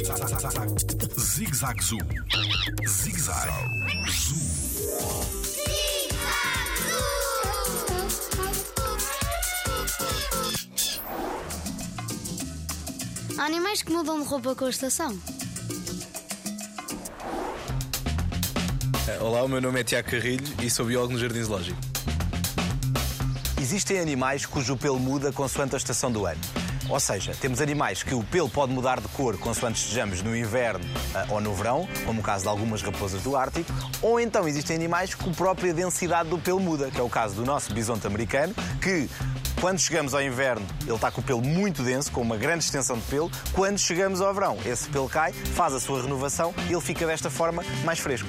Zig Zag Zoo. Zig Zag Zoo. Há animais que mudam de roupa com a estação. Olá, o meu nome é Tiago Carrilho e sou biólogo no Jardim Zoológico. Existem animais cujo pelo muda consoante a estação do ano. Ou seja, temos animais que o pelo pode mudar de cor consoante estejamos no inverno ah, ou no verão, como o caso de algumas raposas do Ártico, ou então existem animais que a própria densidade do pelo muda, que é o caso do nosso bisonte americano, que quando chegamos ao inverno ele está com o pelo muito denso, com uma grande extensão de pelo, quando chegamos ao verão esse pelo cai, faz a sua renovação e ele fica desta forma mais fresco.